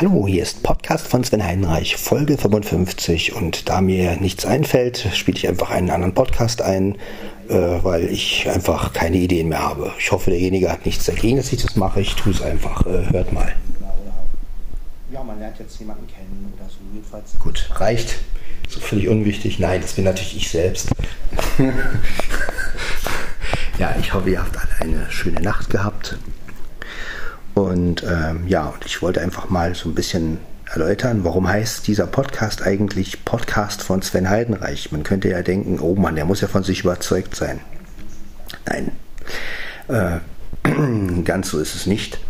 Hallo, hier ist Podcast von Sven Heinreich, Folge 55 und da mir nichts einfällt, spiele ich einfach einen anderen Podcast ein, äh, weil ich einfach keine Ideen mehr habe. Ich hoffe, derjenige hat nichts dagegen, dass ich das mache. Ich tue es einfach. Äh, hört mal. Ja, man lernt jetzt jemanden kennen oder so jedenfalls. Gut, reicht. So völlig unwichtig. Nein, das bin natürlich ich selbst. ja, ich hoffe, ihr habt alle eine schöne Nacht gehabt. Und ähm, ja, und ich wollte einfach mal so ein bisschen erläutern, warum heißt dieser Podcast eigentlich Podcast von Sven Heidenreich? Man könnte ja denken, oh Mann, der muss ja von sich überzeugt sein. Nein, äh, ganz so ist es nicht.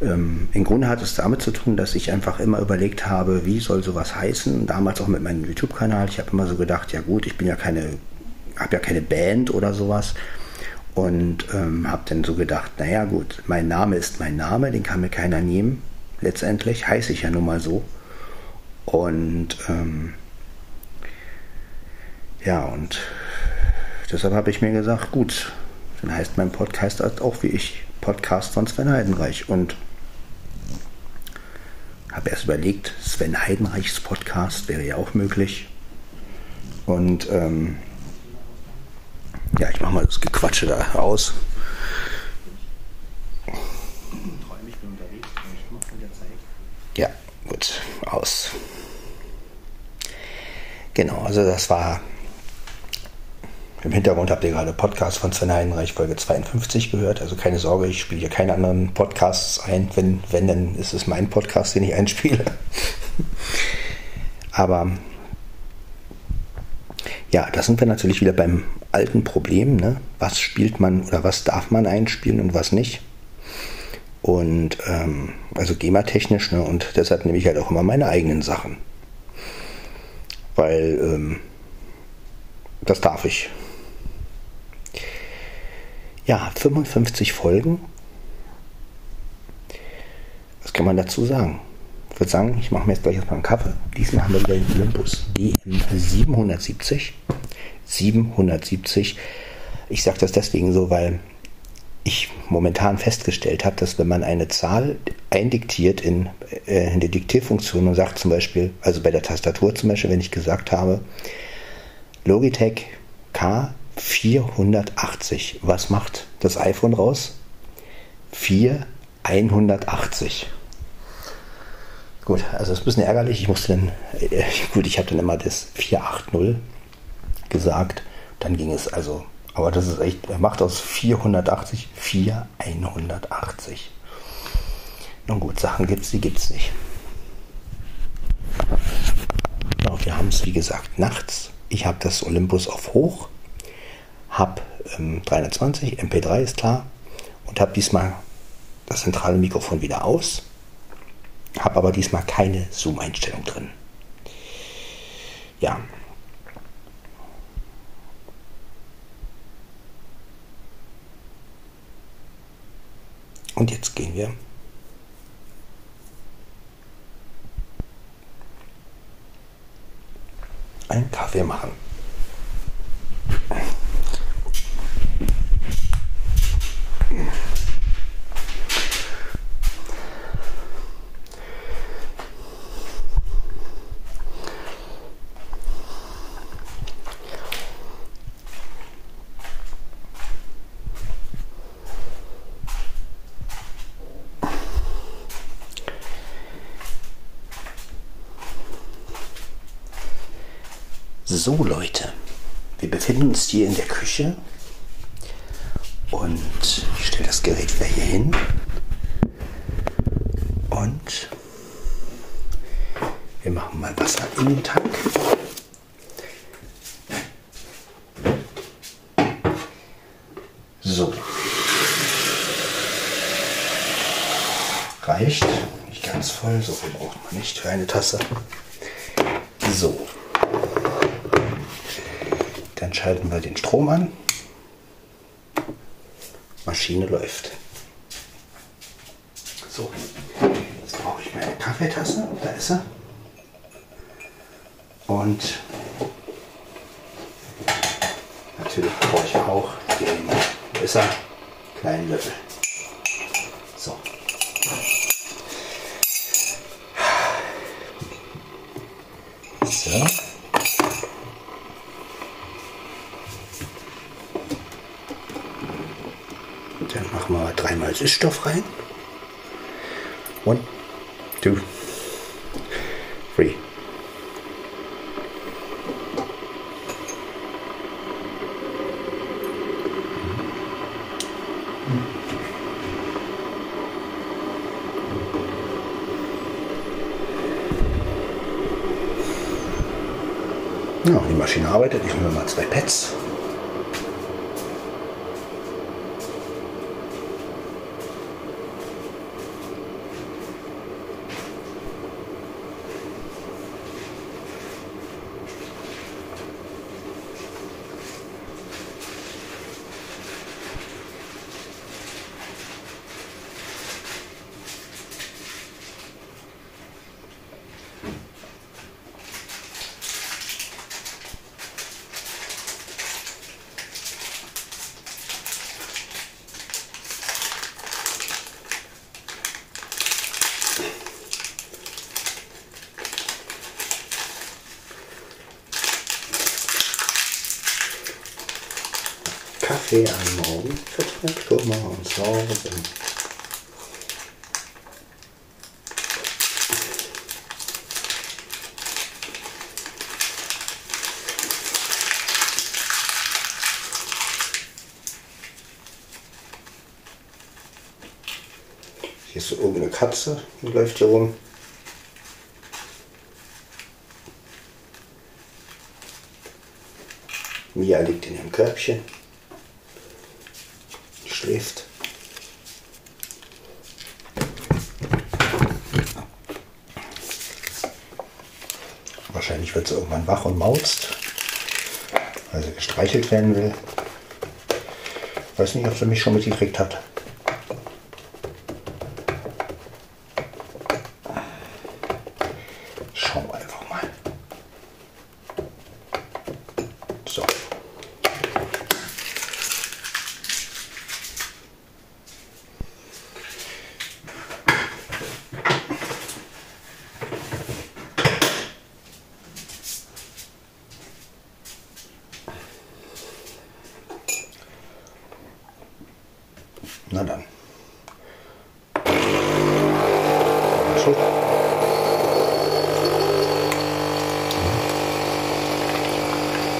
Ähm, Im Grunde hat es damit zu tun, dass ich einfach immer überlegt habe, wie soll sowas heißen. Damals auch mit meinem YouTube-Kanal. Ich habe immer so gedacht, ja gut, ich bin ja keine, habe ja keine Band oder sowas. Und ähm, habe dann so gedacht, naja gut, mein Name ist mein Name, den kann mir keiner nehmen. Letztendlich heiße ich ja nun mal so. Und ähm, ja, und deshalb habe ich mir gesagt, gut, dann heißt mein Podcast auch wie ich, Podcast von Sven Heidenreich. Und habe erst überlegt, Sven Heidenreichs Podcast wäre ja auch möglich. Und ähm, ja, ich mache mal das Gequatsche da aus. Ja, gut, aus. Genau, also das war im Hintergrund habt ihr gerade Podcast von Sven Heinreich Folge 52 gehört. Also keine Sorge, ich spiele hier keine anderen Podcasts ein. Wenn, wenn, dann ist es mein Podcast, den ich einspiele. Aber ja, da sind wir natürlich wieder beim alten Problem. Ne? Was spielt man oder was darf man einspielen und was nicht? Und ähm, also GEMA-technisch, ne? und deshalb nehme ich halt auch immer meine eigenen Sachen. Weil ähm, das darf ich. Ja, 55 Folgen. Was kann man dazu sagen? Ich würde sagen, ich mache mir jetzt gleich erstmal einen Kaffee. Diesmal haben wir wieder den Olympus DM 770. 770. Ich sage das deswegen so, weil ich momentan festgestellt habe, dass wenn man eine Zahl eindiktiert in, äh, in die Diktierfunktion und sagt zum Beispiel, also bei der Tastatur zum Beispiel, wenn ich gesagt habe, Logitech K480, was macht das iPhone raus? 4180. Gut, also das ist ein bisschen ärgerlich. Ich musste dann, äh, gut, ich habe dann immer das 480 gesagt. Dann ging es also, aber das ist echt, er macht aus 480 4180. Nun gut, Sachen gibt es, die gibt es nicht. Ja, wir haben es wie gesagt nachts. Ich habe das Olympus auf hoch, habe ähm, 320, MP3 ist klar und habe diesmal das zentrale Mikrofon wieder aus habe aber diesmal keine Zoom-Einstellung drin. Ja. Und jetzt gehen wir einen Kaffee machen. So Leute, wir befinden uns hier in der Küche und ich stelle das Gerät wieder hier hin und wir machen mal Wasser in den Tank. So. Reicht. Nicht ganz voll, so viel braucht man nicht für eine Tasse. So. Schalten wir den Strom an. Maschine läuft. So, jetzt brauche ich meine Kaffeetasse. Da ist sie. Und natürlich brauche ich auch den Messer, kleinen Löffel. So. So. Dann machen dreimal Süßstoff rein. One, two, three. Ja, die Maschine arbeitet. Ich nehme mal zwei Pads. Kaffee am Morgen verträgt Kummer und Sorgen. Hier ist so irgendeine Katze, die läuft hier rum. Mia liegt in ihrem Körbchen, schläft. Wahrscheinlich wird sie irgendwann wach und mauzt, weil sie gestreichelt werden will. Weiß nicht, ob sie mich schon mitgekriegt hat. Schauen wir einfach mal. So. Na dann. So.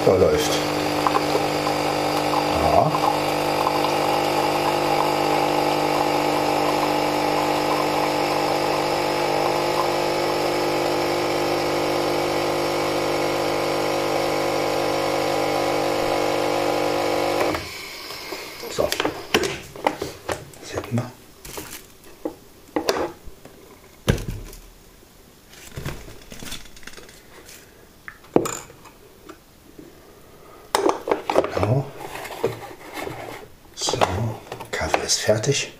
Da läuft. Ja. So. Das hätten wir. Genau. So, Kaffee ist fertig.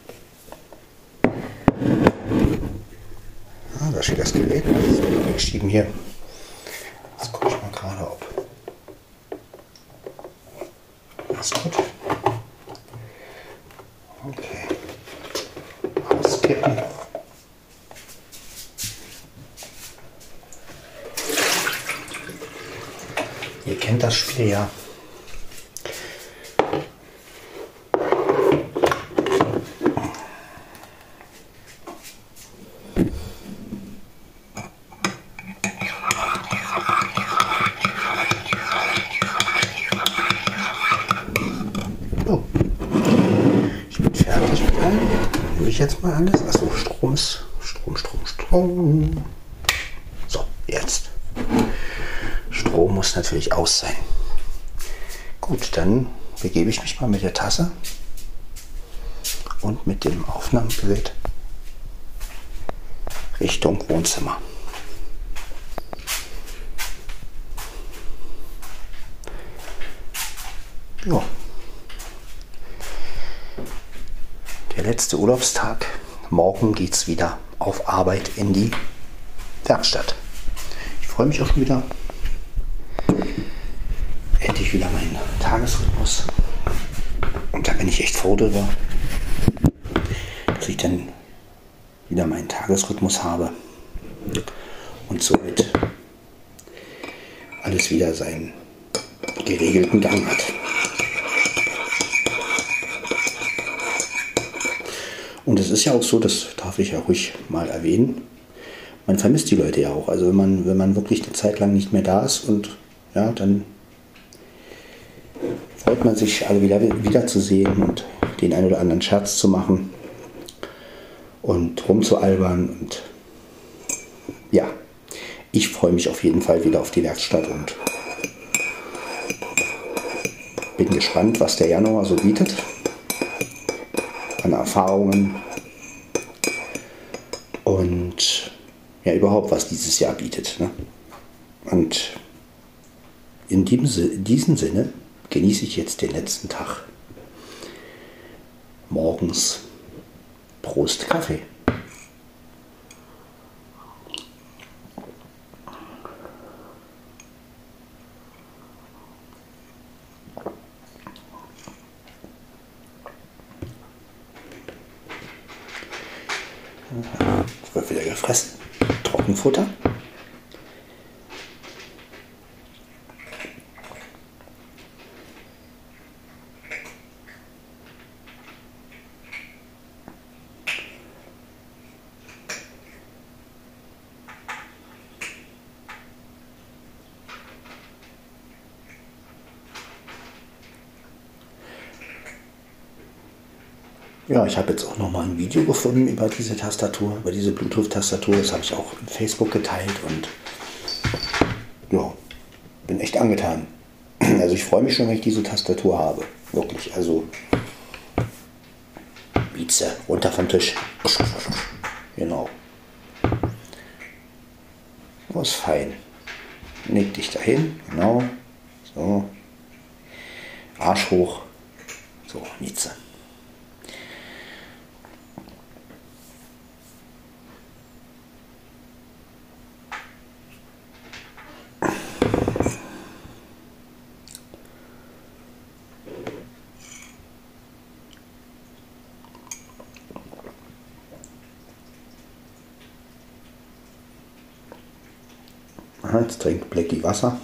Ah, da steht das Gerät. Das ist geschrieben hier. Jetzt gucke ich mal gerade, ob. Alles gut. Okay. Auskippen. Ihr kennt das Spiel ja. So. Ich bin fertig mit allem. Nehme ich jetzt mal alles? Achso, Strom ist. Strom, Strom, Strom. So, jetzt. Strom muss natürlich aus sein. Gut, dann begebe ich mich mal mit der Tasse und mit dem Aufnahmegerät Richtung Wohnzimmer. Ja. Der letzte Urlaubstag. Morgen geht's wieder auf Arbeit in die Werkstatt. Ich freue mich auch schon wieder. Endlich wieder meinen Tagesrhythmus. Und da bin ich echt froh drüber, dass ich dann wieder meinen Tagesrhythmus habe und somit alles wieder seinen geregelten Gang hat. Und es ist ja auch so, das darf ich ja ruhig mal erwähnen, man vermisst die Leute ja auch. Also wenn man, wenn man wirklich eine Zeit lang nicht mehr da ist und ja, dann freut man sich, alle wieder, wiederzusehen und den einen oder anderen Scherz zu machen und rumzualbern. Und ja, ich freue mich auf jeden Fall wieder auf die Werkstatt und bin gespannt, was der Januar so bietet an Erfahrungen und ja überhaupt, was dieses Jahr bietet. Ne? Und in diesem, Sinne genieße ich jetzt den letzten Tag. Morgens Prost Kaffee. Wird wieder gefressen. Trockenfutter. Ja, ich habe jetzt auch noch mal ein Video gefunden über diese Tastatur, über diese Bluetooth-Tastatur. Das habe ich auch in Facebook geteilt und ja, bin echt angetan. Also ich freue mich schon, wenn ich diese Tastatur habe. Wirklich, also Bize, runter vom Tisch. Genau. Das ist fein. Leg dich dahin, genau. So. Arsch hoch. So, Nietzsche. Jetzt trinkt Blackie Wasser.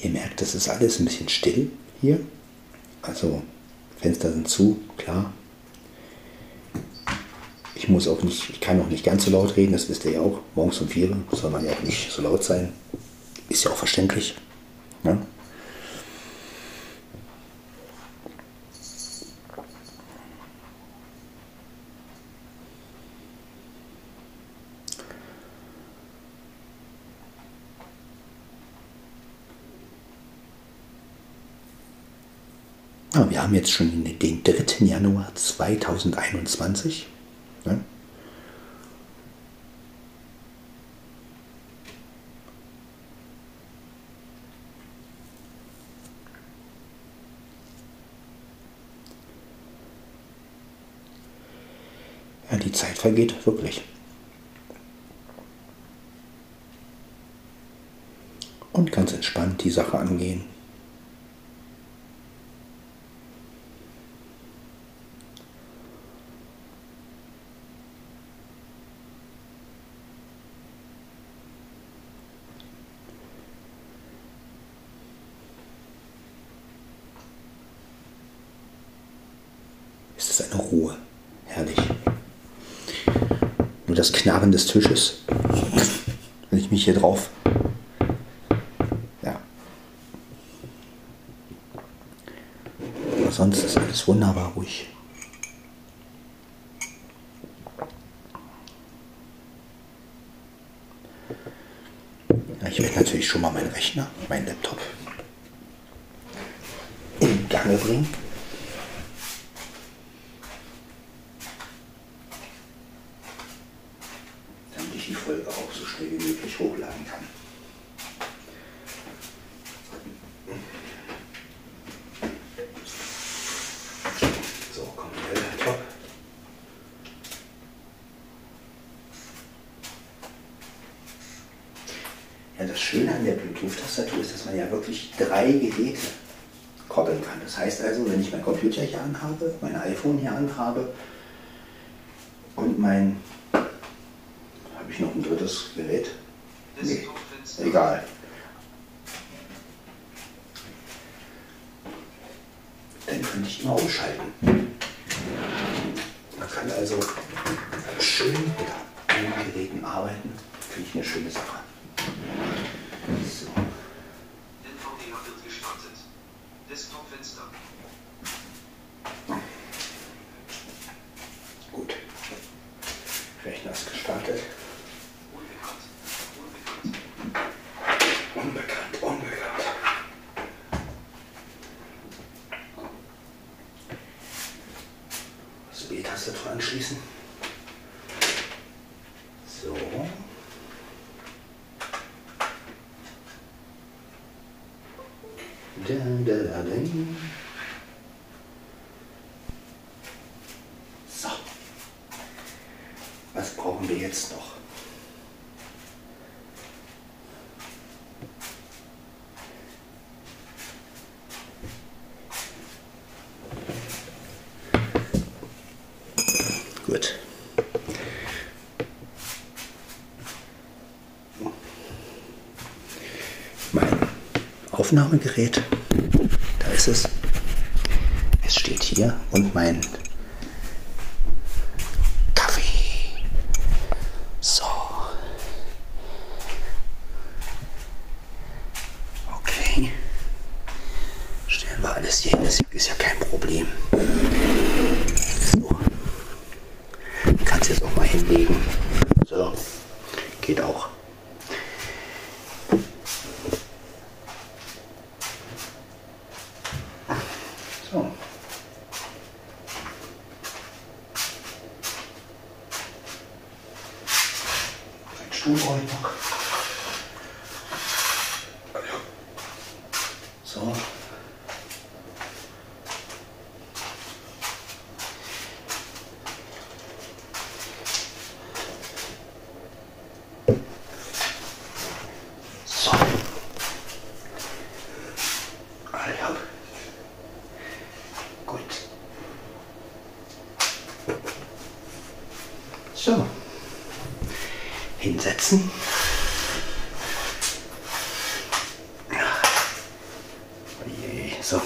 Ihr merkt, das ist alles ein bisschen still hier. Also Fenster sind zu, klar. Ich muss auch nicht, ich kann auch nicht ganz so laut reden, das wisst ihr ja auch. Morgens um vier soll man ja auch nicht so laut sein. Ist ja auch verständlich. Ne? Haben jetzt schon den 3. Januar 2021. Ne? Ja, die Zeit vergeht wirklich. Und ganz entspannt die Sache angehen. Ist das eine Ruhe. Herrlich. Nur das Knarren des Tisches. Wenn ich mich hier drauf. Ja. Aber sonst ist alles wunderbar ruhig. ich werde natürlich schon mal meinen Rechner, meinen Laptop in Gange bringen. Ja, das Schöne an der Bluetooth-Tastatur ist, dass man ja wirklich drei Geräte koppeln kann. Das heißt also, wenn ich mein Computer hier anhabe, mein iPhone hier anhabe und mein, habe ich noch ein drittes Gerät? Nee, egal. Dann könnte ich immer umschalten. Man kann also schön mit allen Geräten arbeiten. Finde ich eine schöne Sache. Das B-Tastatur anschließen. So. Da, da, da, da. So. Was brauchen wir jetzt noch? Gut. Mein Aufnahmegerät, da ist es. Es steht hier und mein Kaffee. So. Okay. Stellen wir alles hier hin, das ist ja kein Problem. So. Kannst jetzt auch mal hinlegen. So. Geht auch. So. Ein Stuhl brauche ich noch. So. So. Ah, ja. Gut. So. Hinsetzen. Oje, So.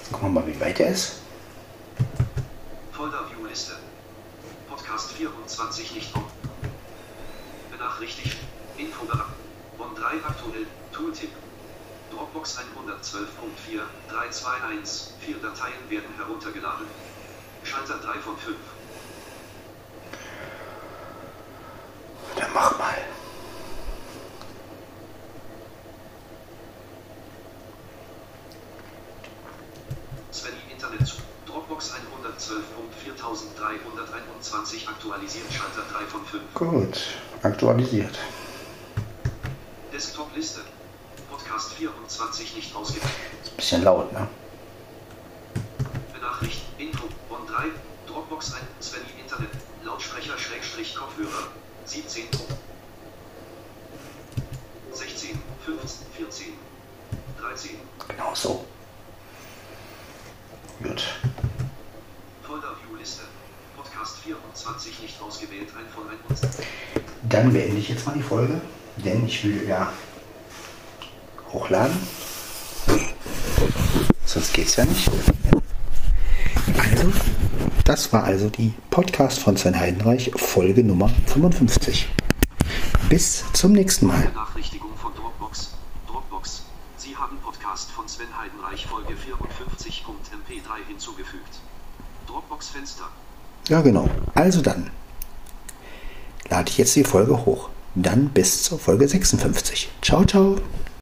Jetzt gucken wir mal, wie weit er ist. Folder-View-Liste. Podcast 24 nicht um. Benachrichtigt. Infobereich. Bonn 3 aktuell. Tooltip. Dropbox 112.4. 321. Vier Dateien werden heruntergeladen. Schalter 3 von 5. Dann mach mal. Svenny Internet zu. Dropbox 112.4321 aktualisiert. Schalter 3 von 5. Gut. Aktualisiert. Desktop-Liste. Podcast 24 nicht ausgewählt. Bisschen laut, ne? Nicht ausgewählt, ein von ein und Dann beende ich jetzt mal die Folge, denn ich will ja hochladen. Sonst geht's ja nicht. Also, das war also die Podcast von Sven Heidenreich, Folge Nummer 55. Bis zum nächsten Mal. Benachrichtigung von Dropbox, Dropbox, Sie haben Podcast von Sven Heidenreich Folge 54.mp3 hinzugefügt. Dropbox Fenster. Ja, genau. Also dann lade ich jetzt die Folge hoch. Dann bis zur Folge 56. Ciao, ciao.